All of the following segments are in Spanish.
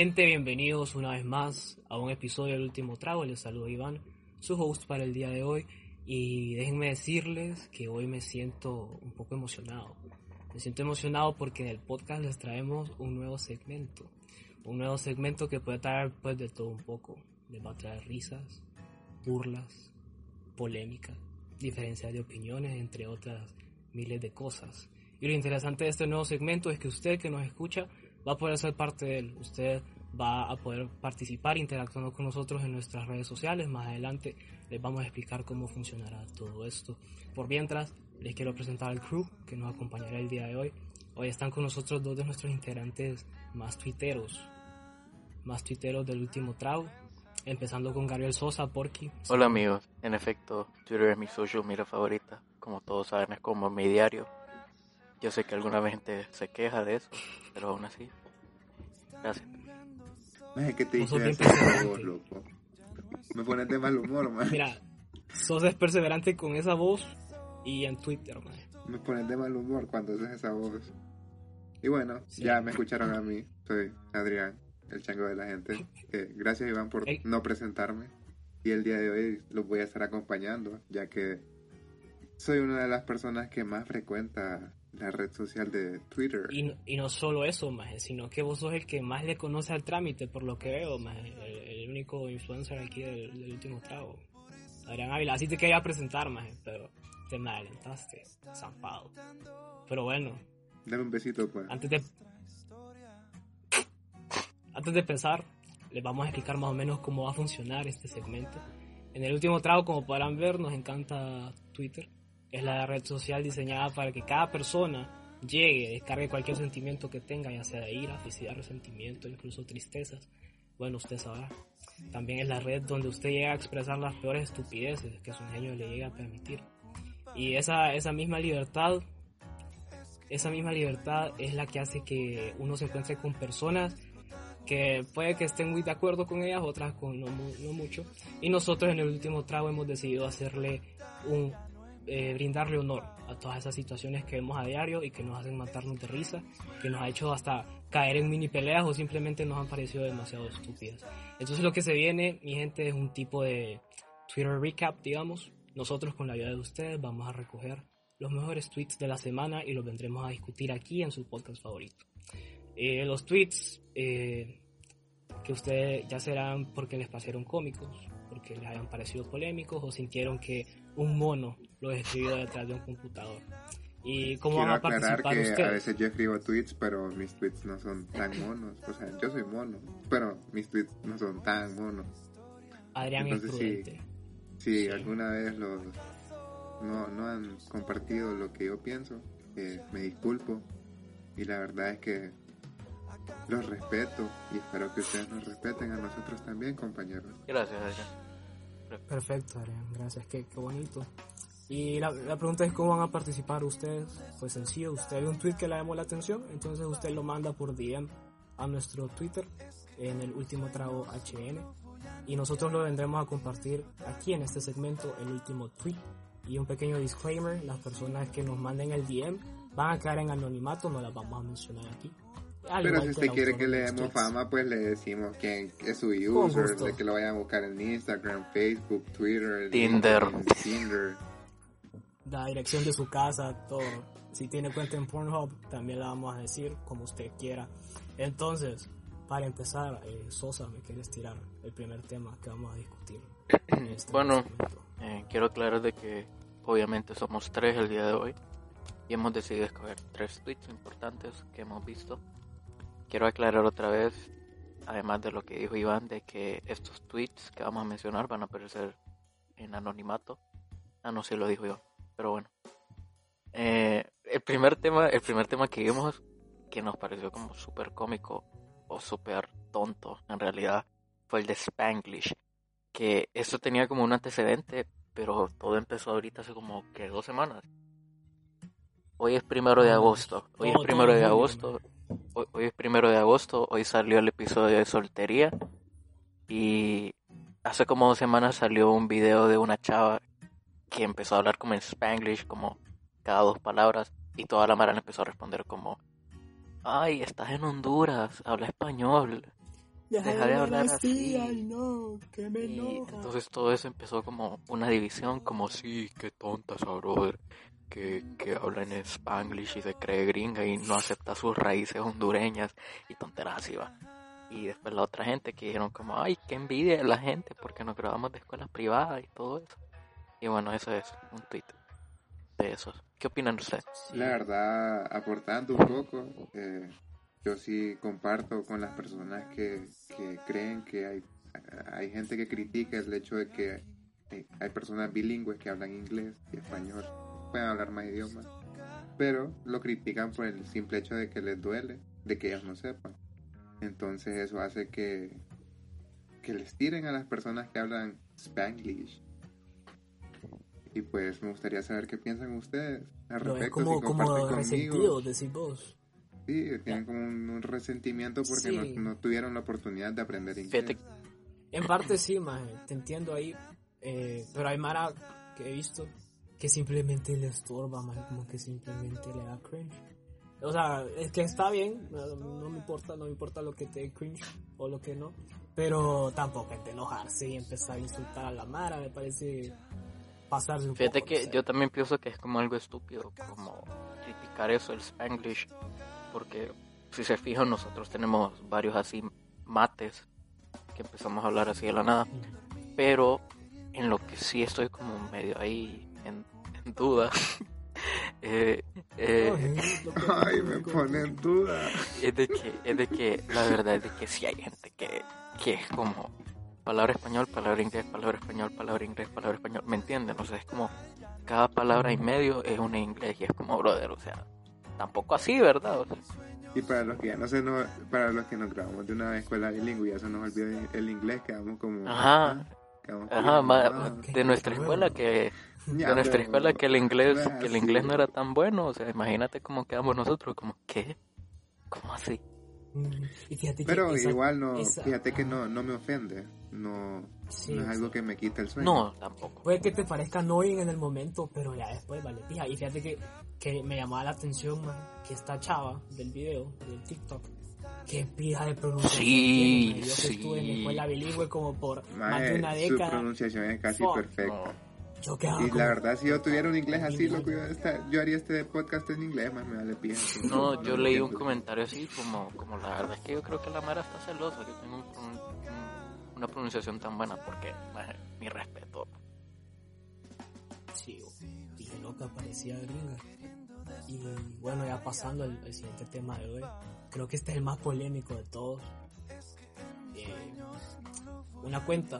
Gente, bienvenidos una vez más a un episodio del último trago. Les saludo Iván, su host para el día de hoy. Y déjenme decirles que hoy me siento un poco emocionado. Me siento emocionado porque en el podcast les traemos un nuevo segmento. Un nuevo segmento que puede traer pues de todo un poco. Les va a traer risas, burlas, polémica, diferencias de opiniones, entre otras miles de cosas. Y lo interesante de este nuevo segmento es que usted que nos escucha va a poder ser parte de él. Usted va a poder participar interactuando con nosotros en nuestras redes sociales. Más adelante les vamos a explicar cómo funcionará todo esto. Por mientras, les quiero presentar al crew que nos acompañará el día de hoy. Hoy están con nosotros dos de nuestros integrantes más tuiteros, más tuiteros del último trago. Empezando con Gabriel Sosa, Porky. Hola amigos, en efecto, Twitter es mi social media favorita. Como todos saben, es como mi diario. Yo sé que alguna vez gente se queja de eso, pero aún así. Gracias. Maje, ¿qué te perseverante. voz, loco? Me pones de mal humor, man. Mira, sos es perseverante con esa voz y en Twitter, man. Me pones de mal humor cuando haces esa voz. Y bueno, Sí. ya me escucharon a mí. Soy Adrián, el chango de la gente. Eh, gracias, Iván, por Ey. no presentarme. Y el día de hoy los voy a estar acompañando, ya que soy una de las personas que más frecuenta la red social de Twitter. Y, no- y no solo eso, maje, sino que vos sos el que más le conoce al trámite, por lo que veo, maje, el, el único influencer aquí del, del último trago. Adrián Ávila, así te quería presentar, maje, pero te me adelantaste, zampado. Pero bueno, Dame un besito, pues. antes de... Antes de empezar, les vamos a explicar más o menos cómo va a funcionar este segmento. En el último trago, como podrán ver, nos encanta Twitter. Es la red social diseñada para que cada persona llegue, descargue cualquier sentimiento que tenga, ya sea de ira, felicidad, resentimiento, incluso tristezas. Bueno, usted sabrá. También es la red donde usted llega a expresar las peores estupideces que su genio le llega a permitir. Y esa, esa misma libertad, esa misma libertad es la que hace que uno se encuentre con personas que puede que estén muy de acuerdo con ellas, otras con no, no mucho. Y nosotros en el último trago hemos decidido hacerle un, eh, brindarle honor a todas esas situaciones que vemos a diario y que nos hacen matarnos de risa, que nos ha hecho hasta caer en mini peleas o simplemente nos han parecido demasiado estúpidas. Entonces lo que se viene, mi gente, es un tipo de Twitter recap, digamos. Nosotros con la ayuda de ustedes vamos a recoger los mejores tweets de la semana y los vendremos a discutir aquí en su podcast favorito. Eh, los tweets eh, que ustedes ya serán porque les parecieron cómicos, porque les hayan parecido polémicos o sintieron que un mono los escribió detrás de un computador. ¿Y cómo Quiero van a participar que ustedes? a veces yo escribo tweets, pero mis tweets no son tan monos. O sea, yo soy mono, pero mis tweets no son tan monos. Adrián es entonces sí. prudente. Si Sí. alguna vez los no, no han compartido lo que yo pienso, eh, me disculpo. Y la verdad es que los respeto y espero que ustedes nos respeten a nosotros también, compañeros. Gracias, Adrián. Perfecto, gracias, qué, qué bonito. Y la, la pregunta es cómo van a participar ustedes. Pues sencillo, usted ve un tweet que le llamó la atención, entonces usted lo manda por DM a nuestro Twitter en el último trago HN y nosotros lo vendremos a compartir aquí en este segmento, el último tweet. Y un pequeño disclaimer, las personas que nos manden el DM van a quedar en anonimato, no las vamos a mencionar aquí. Al Pero si usted quiere que le demos fama, pues le decimos quién es su user, de que lo vayan a buscar en Instagram, Facebook, Twitter, Tinder. Tinder. la dirección de su casa, todo. Si tiene cuenta en Pornhub, también la vamos a decir como usted quiera. Entonces, para empezar, eh, Sosa, ¿me quieres tirar el primer tema que vamos a discutir? este Bueno. Eh, quiero aclarar de que obviamente somos tres el día de hoy y hemos decidido escoger tres tweets importantes que hemos visto. Quiero aclarar otra vez, además de lo que dijo Iván, de que estos tweets que vamos a mencionar van a aparecer en anonimato. Ah, no, sí lo dijo yo, pero bueno. Eh, el primer tema, el primer tema que vimos que nos pareció como súper cómico o súper tonto en realidad fue el de Spanglish que eso tenía como un antecedente, pero todo empezó ahorita hace como que dos semanas. Hoy es primero de No, agosto. Hoy es todo- primero de agosto. Hoy, hoy es primero de agosto. Hoy salió el episodio de soltería. Y hace como dos semanas salió un video de una chava que empezó a hablar como en Spanglish, como cada dos palabras. Y toda la mara le empezó a responder como, ay, estás en Honduras, habla español. deja de hablar así. Ay, no, que me Y enoja. entonces todo eso empezó como una división, como sí, qué tonta esa brother, que, que habla en spanglish y se cree gringa y no acepta sus raíces hondureñas y tonteras así va. Y después la otra gente que dijeron como, ay, qué envidia de la gente porque nos grabamos de escuelas privadas y todo eso. Y bueno, eso es un tweet de esos. ¿Qué opinan ustedes? La verdad, aportando un poco, eh, yo sí comparto con las personas que, que creen que hay, hay gente que critica el hecho de que eh, hay personas bilingües que hablan inglés y español, pueden hablar más idiomas, pero lo critican por el simple hecho de que les duele, de que ellos no sepan. Entonces eso hace que, que les tiren a las personas que hablan spanglish. Y pues me gustaría saber qué piensan ustedes al Lo ves respecto, como, si comparten como conmigo. resentido, decís vos. Sí, tienen como un, un resentimiento porque Sí. no, no tuvieron la oportunidad de aprender inglés. Fíjate En parte sí, maje, te entiendo ahí. eh, pero hay Mara que he visto que simplemente le estorba, maje, como que simplemente le da cringe. O sea, es que está bien, no, no me importa, no me importa lo que te dé cringe o lo que no. Pero tampoco hay que enojarse y empezar a insultar a la Mara, me parece pasarse un Fíjate poco, que yo también pienso que es como algo estúpido, como criticar eso, el Spanglish, porque si se fijan nosotros tenemos varios así mates que empezamos a hablar así de la nada, pero en lo que sí estoy como medio ahí en, en duda, eh, eh, Ay, lo que- Ay, me pone en duda. es de que es de que la verdad es de que sí hay gente que, que es como palabra español, palabra inglés, palabra español, palabra inglés, palabra español, ¿me entienden? O sea, es como cada palabra y medio es un inglés y es como brother, o sea, tampoco así, ¿verdad? O sea, Y para los que ya no se nos, para los que nos grabamos de una escuela bilingüe y ya se nos olvidó el inglés, quedamos como... Ajá. quedamos ajá, como, ma- ah, de nuestra escuela que de nuestra pero escuela que el inglés no que el inglés no era tan bueno, o sea, imagínate cómo quedamos nosotros, como ¿qué? ¿Cómo así? Mm, Y fíjate que Pero esa- igual no, esa- fíjate que no, no me ofende. No, Sí, no es algo sí. que me quita el sueño. No, tampoco. Puede que te parezca annoying en el momento, pero ya después vale pija. Y fíjate que, que me llamaba la atención man, que esta chava del video, del TikTok, que pija de pronunciación. Sí. Yo que estuve en sí. escuela bilingüe como por más Mae, de una su década. pronunciación es casi Fuck. perfecta. Quedaba Y la verdad, si yo tuviera un inglés así, yo, esta- yo haría este podcast en inglés, más me vale pija. No, yo leí un entiendo. comentario así como, como la verdad es que yo creo que la Mara está celosa que tengo un una pronunciación tan buena porque maje, mi respeto. Sí, dije loca, parecía gringa. Y bueno, ya pasando al, al siguiente tema de hoy, creo que este es el más polémico de todos. Eh, una cuenta,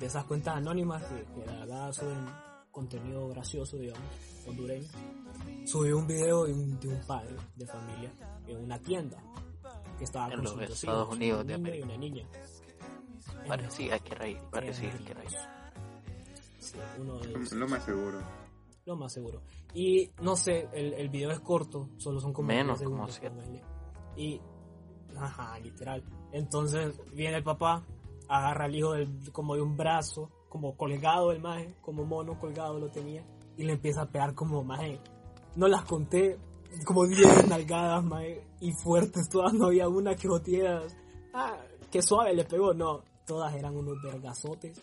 de esas cuentas anónimas que, que la verdad suben contenido gracioso, digamos, hondureño, subió un video de un, de un padre de familia en una tienda que estaba En con los Estados hijos, Unidos un de niño y América. una niña. Parecía que era ahí, parecía que era ahí. Sí, uno de ellos. Lo más seguro. Lo más seguro. Y no sé, el, el video es corto, solo son como Menos, 10 como siete. Y, ajá, literal. Entonces viene el papá, agarra al hijo del- como de un brazo, como colgado el maje, como mono colgado lo tenía, y le empieza a pegar como maje. No las conté, como 10 nalgadas, maje, y fuertes todas, no había una que botieras. Ah, qué suave le pegó, no, todas eran unos vergazotes.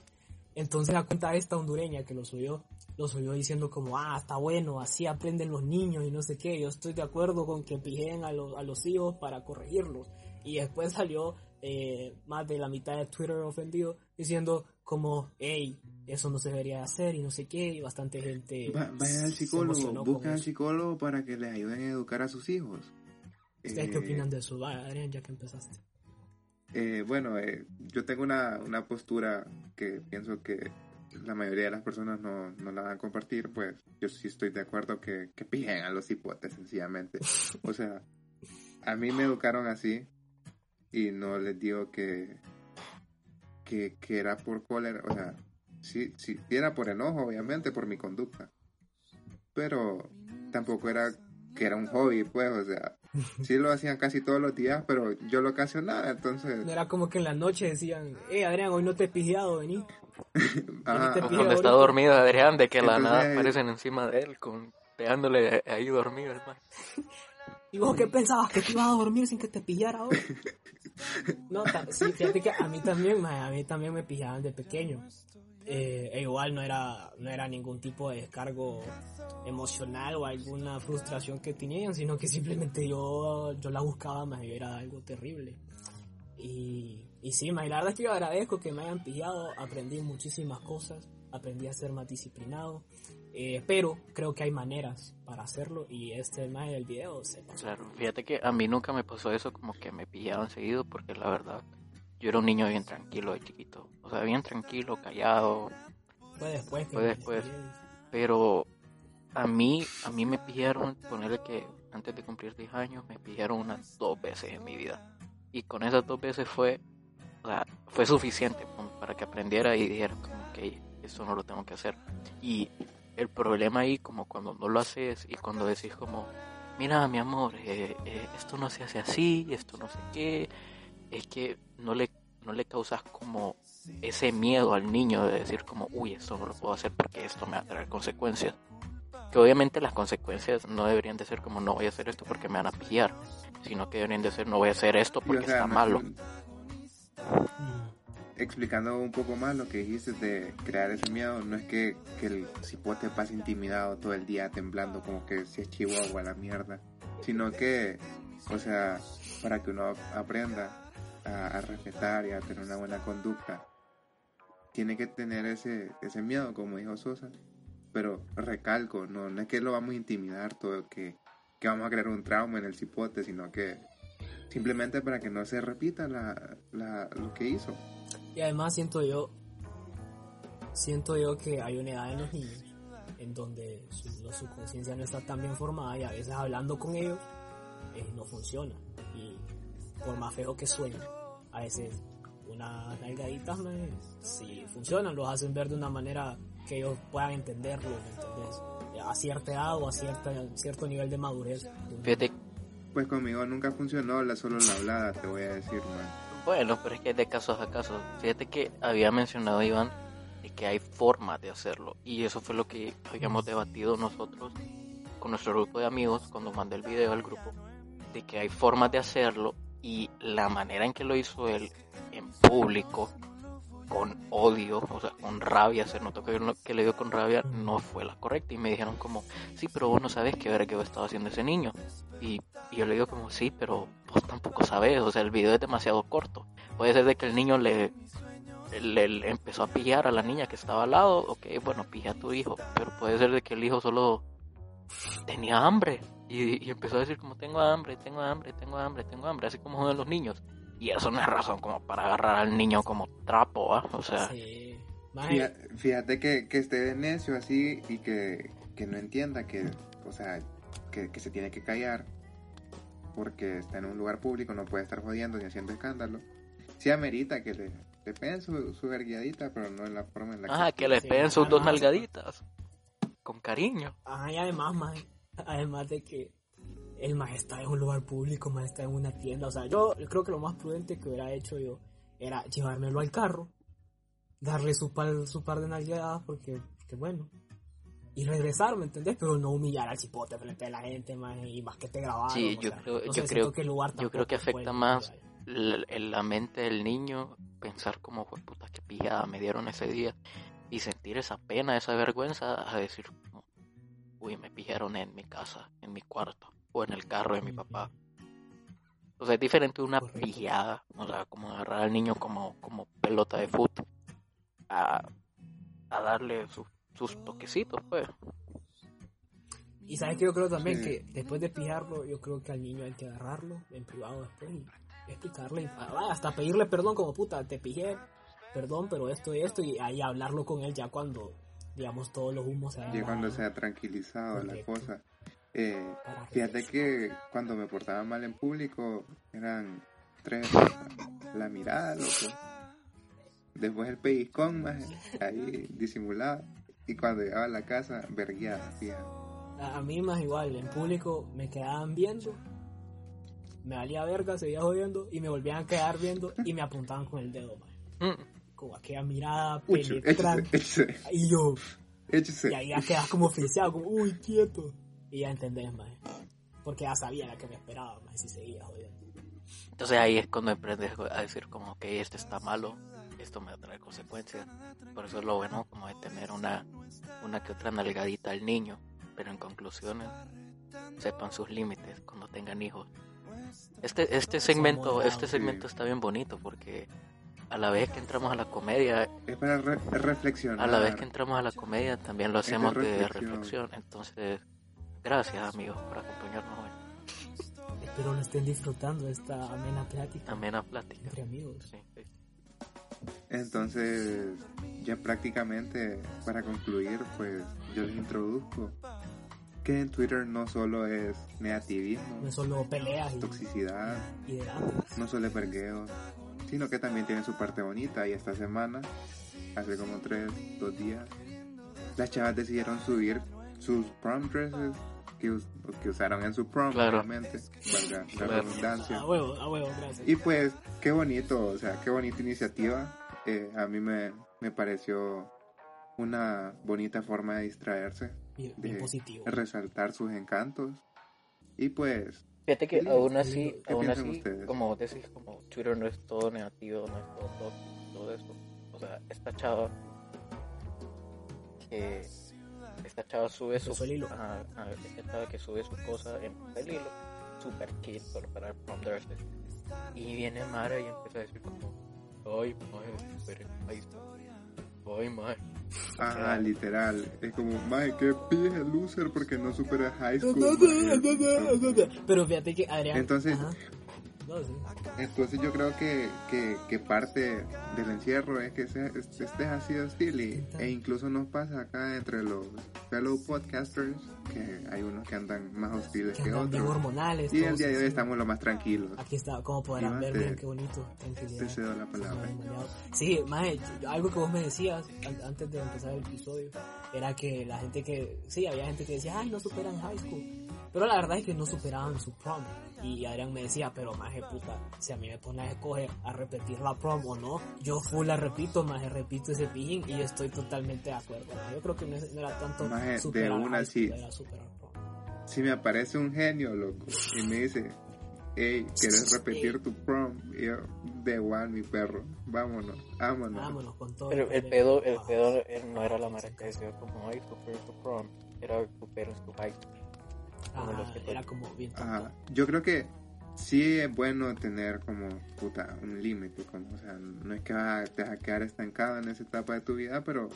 Entonces la cuenta esta hondureña que lo subió, lo subió diciendo como, ah, está bueno, así aprenden los niños y no sé qué, yo estoy de acuerdo con que pijen a, los a los hijos para corregirlos. Y después salió eh, más de la mitad de Twitter ofendido diciendo como, hey, eso no se debería hacer y no sé qué, y bastante gente... Va- vayan al psicólogo, busquen al psicólogo para que les ayuden a educar a sus hijos. ¿Ustedes qué Eh, opinan de eso? Adrián, ya que empezaste. Eh, bueno, eh, yo tengo una, una postura que pienso que la mayoría de las personas no, no la van a compartir, pues yo sí estoy de acuerdo que, que pijen a los hipotes, sencillamente. O sea, a mí me educaron así y no les digo que, que, que era por cólera, o sea, sí, sí, era por enojo, obviamente, por mi conducta. Pero tampoco era que era un hobby, pues, o sea, sí lo hacían casi todos los días, pero yo lo ocasionaba, entonces... No era como que en la noche decían, eh, Adrián, hoy no te he pijeado, vení. Ajá, cuando está dormido Adrián, de que la nada Entonces- aparecen encima de él, con pegándole ahí dormido, más. ¿Y vos qué pensabas? ¿Que te ibas a dormir sin que te pillara ahora? No, sí, fíjate que a mí también, a mí también me pillaban de pequeño. Eh, e igual no era, no era ningún tipo de descargo emocional o alguna frustración que tenían, sino que simplemente yo, yo la buscaba más y era algo terrible. Y, y sí, mae, la verdad es que yo agradezco que me hayan pillado, aprendí muchísimas cosas, aprendí a ser más disciplinado, eh, pero creo que hay maneras para hacerlo y este mae del video se pasó. Claro, fíjate que a mí nunca me pasó eso como que me pillaban seguido porque la verdad yo era un niño bien tranquilo de chiquito. O sea, bien tranquilo, callado, Fue después que Fue después. pero a mí a mí me pillaron, ponerle que antes de cumplir 10 años me pillaron unas dos veces en mi vida. Y con esas dos veces fue o sea, fue suficiente para que aprendiera y dijera como que eso no lo tengo que hacer. Y el problema ahí como cuando no lo haces y cuando decís como mira mi amor, eh, eh, esto no se hace así, esto no sé qué, es que no le, no le causas como ese miedo al niño de decir como, uy, esto no lo puedo hacer porque esto me va a traer consecuencias. Que obviamente las consecuencias no deberían de ser como no voy a hacer esto porque me van a pillar, sino que deberían de ser no voy a hacer esto Y, o porque sea, está malo. Explicando un poco más lo que dijiste de crear ese miedo, no es que, el cipote pase intimidado todo el día temblando como que si es chihuahua la mierda, sino que, o sea, para que uno aprenda a, a respetar y a tener una buena conducta, tiene que tener ese, ese miedo, como dijo Sosa, pero recalco, no, no es que lo vamos a intimidar todo, que, que vamos a crear un trauma en el cipote, sino que simplemente para que no se repita la, la, lo que hizo. Y además siento yo, siento yo que hay una edad en los niños en donde su, su conciencia no está tan bien formada y a veces hablando con ellos eh, no funciona. Y por más feo que suene, a veces unas nalgaditas me, si funcionan, los hacen ver de una manera que ellos puedan entenderlo, ¿me entendés? A cierta edad o a cierta, cierto nivel de madurez. Fíjate, Pues conmigo nunca funcionó la solo la hablada, te voy a decir, man. bueno, pero es que de casos a casos. Fíjate que había mencionado Iván de que hay formas de hacerlo y eso fue lo que habíamos debatido nosotros con nuestro grupo de amigos cuando mandé el video al grupo de que hay formas de hacerlo y la manera en que lo hizo él en público con odio, o sea, con rabia, se notó que, que le dio con rabia, no fue la correcta. Y me dijeron como, sí, pero vos no sabes qué ver que estaba haciendo ese niño. Y, yo le digo como, sí, pero vos tampoco sabes, o sea, el video es demasiado corto. Puede ser de que el niño le, empezó a pillar a la niña que estaba al lado, ok, bueno, pilla a tu hijo, pero puede ser de que el hijo solo tenía hambre. Y, y empezó a decir como, tengo hambre, tengo hambre, tengo hambre, tengo hambre, así como son los niños. Y eso no es razón como para agarrar al niño como trapo, ¿ah? O sea, Sí. Fíjate, fíjate que, que esté de necio así y que, que no entienda que, o sea, que, que se tiene que callar porque está en un lugar público, no puede estar jodiendo ni haciendo escándalo. Sí amerita que le, le peguen su, su verguiadita, pero no en la forma en la ah, que le sí, peguen sus dos nalgaditas. Con cariño. Ajá, y además, maje, además de que el maje está en un lugar público, maje está en una tienda. O sea, yo creo que lo más prudente que hubiera hecho yo era llevármelo al carro, darle su par, su par de nalgadas, porque, porque bueno, y regresar, ¿me entendés? Pero no humillar al cipote frente a la gente, maje, y más que te grabaron. Sí, yo sea, creo- no yo creo- que el lugar yo creo que afecta más la- la mente del niño pensar como, "Jue puta, qué pillada me dieron ese día. Y sentir esa pena, esa vergüenza, a decir, uy, me pillaron en mi casa, en mi cuarto, o en el carro de mi papá. O sea, es diferente de una pillada, o sea, como agarrar al niño como, como pelota de fútbol, a, a darle su- sus toquecitos, pues. Y sabes que yo creo también Sí. que después de pillarlo, yo creo que al niño hay que agarrarlo en privado después y explicarle, y- ah, hasta pedirle perdón como puta, te pillé, perdón, pero esto y esto, y ahí hablarlo con él ya cuando, digamos, todos los humos se Ya hayan cuando se ha tranquilizado la Correcto. cosa. Eh, fíjate que cuando me portaba mal en público eran tres. La mirada, loco. Después el pellizcón, más ahí disimulado. Y cuando llegaba a la casa, vergueada, fíjate. A, a mí más igual, en público me quedaban viendo, me valía verga, seguía jodiendo, y me volvían a quedar viendo y me apuntaban con el dedo, man. Mm. Con aquella mirada Ucho, échese, penetrante. échese, Y yo, échese. Y ahí ya quedas como oficial, como, uy, quieto. Y ya entendés, más. porque ya sabía la que me esperaba, más si seguía jodiendo. Entonces ahí es cuando aprendes a decir como que este está malo, esto me va a traer consecuencias. Por eso es lo bueno como de tener una, una que otra nalgadita al niño, pero en conclusiones sepan sus límites cuando tengan hijos. Este, este segmento, este segmento está bien bonito porque a la vez que entramos a la comedia, Es para re- reflexionar. a la vez que entramos a la comedia también lo hacemos de reflexión. Entonces, gracias amigos por acompañarnos hoy. Espero lo estén disfrutando de esta amena plática Amena plática. entre amigos. Sí, sí. Entonces, ya prácticamente para concluir, pues yo les introduzco que en Twitter no solo es negativismo, No solo peleas y, toxicidad, y no solo es vergueo, sino que también tiene su parte bonita y esta semana, hace como tres, dos días, las chavas decidieron subir sus prom dresses que, us- que usaron en su prom, Claro. obviamente, valga la Claro. redundancia. A huevo, a huevo, gracias. Y pues, qué bonito, o sea, qué bonita iniciativa. Eh, a mí me, me pareció una bonita forma de distraerse, Bien, bien de positivo. resaltar sus encantos. Y pues, Fíjate que Sí, aún sí, así, ¿qué aún así, ustedes? como vos decís, como Twitter no es todo negativo, no es todo tóxico, todo eso. O sea, esta chava que esta chava sube su ajá, ajá, esta chava que sube su cosa en el hilo, super kid solo para el prom dresses. Y viene Mara y empieza a decir como, ay, madre, super. Ay, madre. ajá, literal, es como, mae, qué pije loser porque no supera high school. mae". Pero fíjate que Adrián. Entonces- Ajá. Entonces yo creo que, que, que parte del encierro es que estés así hostil y, e incluso nos pasa acá entre los fellow podcasters que hay unos que andan más hostiles Que que bien otros. hormonales. Y el día de hoy estamos lo más tranquilos. Aquí está, como podrán ver, miren qué bonito, tranquilidad. Te cedo la palabra. Sí, maje, yo- algo que vos me decías an- antes de empezar el episodio era que la gente que, sí, había gente que decía, ay, no superan high school. Pero la verdad es que no superaban su prom. Y Adrián me decía, pero maje puta, si a mí me pones a escoger a repetir la prom o no, yo full la repito, maje, repito ese pijín y yo estoy totalmente de acuerdo. Yo creo que no, era tanto Maje, de una sí. era superar prom. Si me aparece un genio, loco, y me dice, hey, ¿quieres repetir tu prom? Y yo, de igual, mi perro, vámonos, vámonos. Vámonos con todo. Pero el pedo, el pedo no era la que decía como, ay, tu prom, era tu high school. Como Ajá, los que era como bien tonto. Ajá. Yo creo que sí es bueno tener como, puta, un límite, como, o sea, no es que va- te vas a quedar estancado en esa etapa de tu vida, pero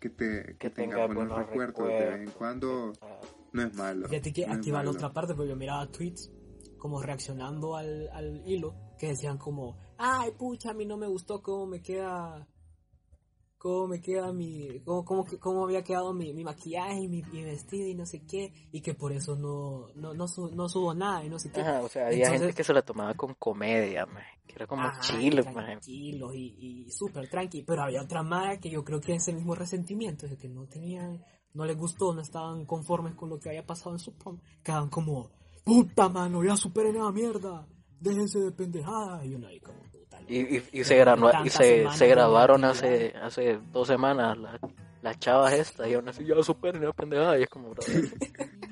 que te que, Que tengas tenga buenos buenos recuerdos de vez en cuando, Ah, no es malo. Fíjate que no es aquí va la otra parte, porque yo miraba tweets como reaccionando al, al hilo que decían como, ay pucha, a mí no me gustó cómo me queda, cómo me queda mi, cómo, cómo, cómo había quedado mi, mi maquillaje y mi, mi vestido y no sé qué, y que por eso no, no, no, su- no subo nada y no sé qué. Ajá, o sea, había gente que se la tomaba con comedia, maje, que era como Ajá, tranquilos y, y súper tranqui, pero había otra madre que yo creo que ese mismo resentimiento, de que no tenían, no les gustó, no estaban conformes con lo que había pasado en su prom, quedaban como, puta mano, ya superen esa mierda, déjense de pendejada, y uno ahí como. Y, y, y se, granó- y se, se negatividad. hace, hace dos semanas la- las chavas estas y aún así ya superen la pendejada y es como,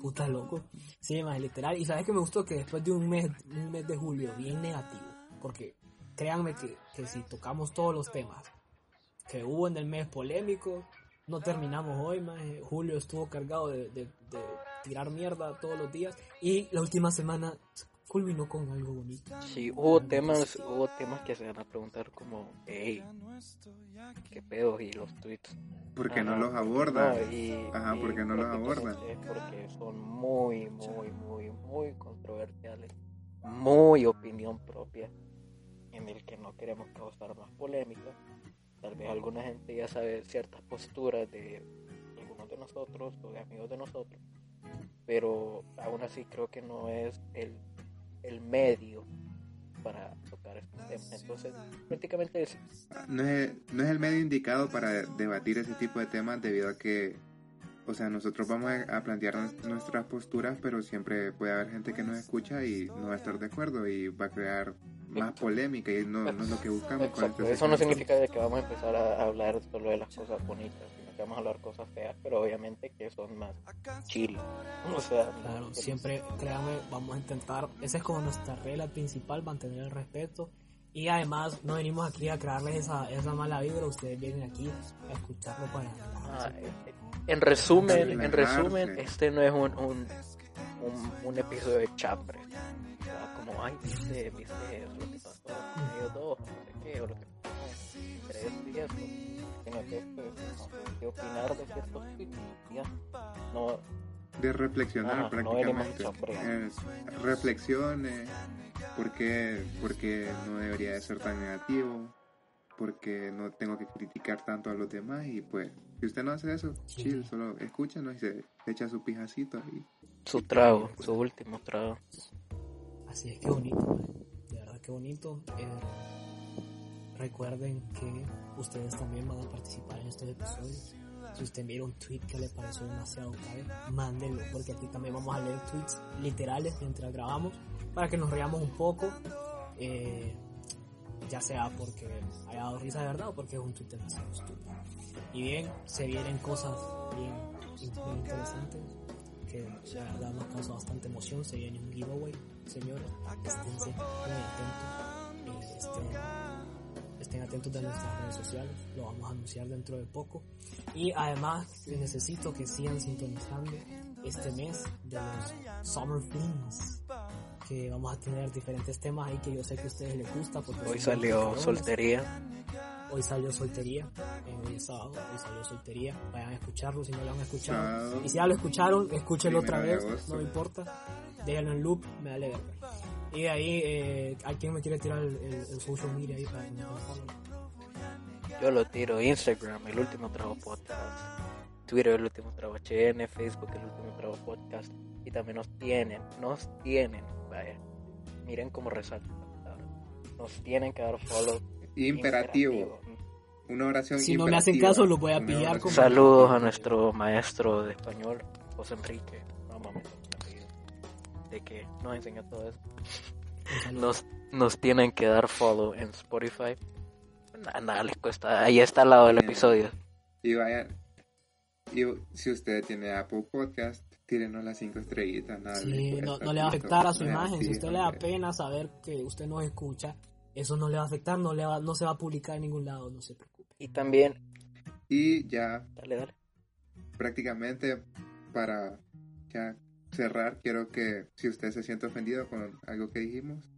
Puta loco. Sí, más literal. Y sabes que me gustó que después de un mes, un mes de julio bien negativo, porque créanme que, que si tocamos todos los temas que hubo en el mes polémico, no terminamos hoy, más. Julio estuvo cargado de, de- de tirar mierda todos los días y la última semana culminó con algo bonito. Sí, hubo temas, hubo temas que se van a preguntar como, hey, qué pedo y los tweets. ¿Por qué no los? No, y, Ajá, y ¿por qué no los abordan? es porque son muy, muy, muy, muy controversiales, muy opinión propia, en el que no queremos causar más polémica. Tal vez alguna gente ya sabe ciertas posturas de algunos de nosotros o de amigos de nosotros, pero aún así creo que no es el, el medio para tocar estos temas. Entonces, prácticamente es No es, no es el medio indicado para debatir ese tipo de temas debido a que, o sea, nosotros vamos a, plantear nues- nuestras posturas, pero siempre puede haber gente que nos escucha y no va a estar de acuerdo y va a crear más polémica y no, no es lo que buscamos con este eso no significa de que vamos a empezar a hablar solo de las cosas bonitas, que vamos a hablar cosas feas, pero obviamente que son más chill. O sea, Claro, siempre, créanme, vamos a intentar, esa es como nuestra regla principal, mantener el respeto. Y además, no venimos aquí a crearles esa, esa mala vibra, ustedes vienen aquí a escucharlo para... Ah, en resumen, en resumen, este no es un, un, un, un episodio de. O sea, como, ay, viste, viste eso, lo que pasó ellos dos, no sé qué, o lo que pasó entre esto esto. Pues, no, opinar de ciertos. No, reflexionar Ah, no prácticamente. Eh, reflexiones, por qué, por qué no debería de ser tan negativo, porque no tengo que criticar tanto a los demás y pues, si usted no hace eso, Sí. chill, solo escúchenos y se echa su pijacito y su trago, su último trago. Así es que bonito, man. de verdad que bonito. Eh, recuerden que ustedes también van a participar en estos episodios. Si usted mira un tweet que le pareció demasiado caro, mándenlo, porque aquí también vamos a leer tweets literales mientras grabamos, para que nos riamos un poco, eh, ya sea porque haya dado risa de verdad o porque es un tweet demasiado estúpido. Y bien, se vienen cosas bien, bien interesantes que la verdad nos causó bastante emoción. Se viene un giveaway, señores. Esténse muy atentos. eh, estén, atentos de nuestras redes sociales. Lo vamos a anunciar dentro de poco. Y además necesito que sigan sintonizando este mes de los Summer Flings. Que vamos a tener diferentes temas ahí que yo sé que a ustedes les gusta. Porque Hoy salió soltería. Hoy salió soltería, eh, hoy es sábado, hoy salió soltería. Vayan a escucharlo si no lo han escuchado. Sábado. Y si ya lo escucharon, escúchenlo otra vez, no me importa. Déjenlo en loop, me vale verga. Y de ahí, eh, ¿a quién me quiere tirar el, el- el social media ahí para que me follow? Yo lo tiro Instagram, el último trago podcast. Twitter, el último trago HN. Facebook, el último trago podcast. Y también nos tienen, nos tienen, vaya. Miren cómo resalta. Nos tienen que dar follow. imperativo, una oración Si no me hacen caso, los voy a pillar como- Saludos a nuestro maestro de español, José Enrique. No. De que nos enseñó todo eso. Nos, nos tienen que dar follow en Spotify. Nada, nada les cuesta. Ahí está al lado del episodio. Y vayan, y si usted tiene Apple Podcast, tírenos las cinco estrellitas, nada. Sí, no, no le va a afectar a su Eh, imagen. Si usted le da pena saber que usted nos escucha, eso no le va a afectar, no, le va, no se va a publicar en ningún lado, no se preocupe. Y también, Y ya dale, dale. prácticamente para ya cerrar, quiero que si usted se siente ofendido con algo que dijimos,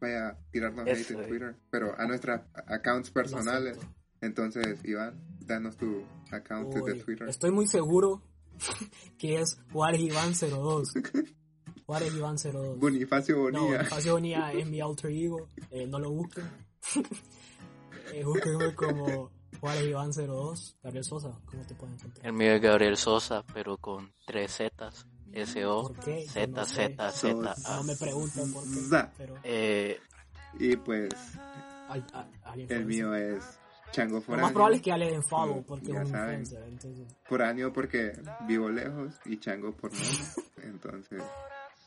vaya a tirarnos hate en. Twitter, pero a nuestras accounts personales. Entonces, Iván, danos tu account de Twitter. Estoy muy seguro que es Juárez Iván 02. Juárez Iván 02. Bonifacio No, Bonilla. Bonifacio Bonilla es mi alter ego. eh, no lo busquen. eh, búsquenme como Juárez Iván 02. Gabriel Sosa, ¿cómo te pueden encontrar? El mío es Gabriel Sosa, pero con tres Zetas. S-O, ¿Por qué? Yo Z. Z, Z, Sosa. No A. me pregunten por qué. Pero Eh, Y pues, al- a- alguien el mío es Chango Lo Foráneo. más probable es que ya le den follow Como porque ya es un saben. influencer. Entonces, Foráneo porque vivo lejos y Chango por menos. Entonces,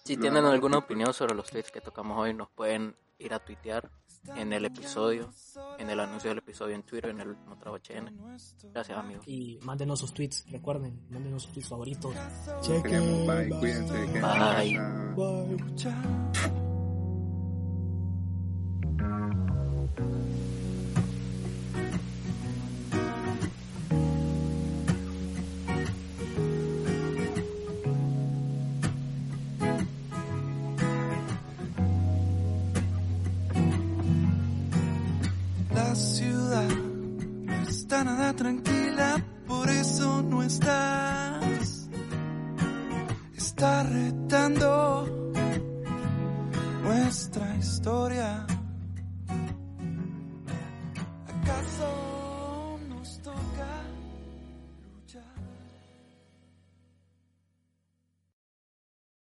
si Lo tienen alguna opinión sobre los tweets que tocamos hoy, nos pueden ir a tuitear en el episodio, en el anuncio del episodio en Twitter, en el último trago HN. Gracias, amigos. y mándenos sus tweets, recuerden, mándenos sus tweets favoritos. queremos. Bye. Cuídense. Bye.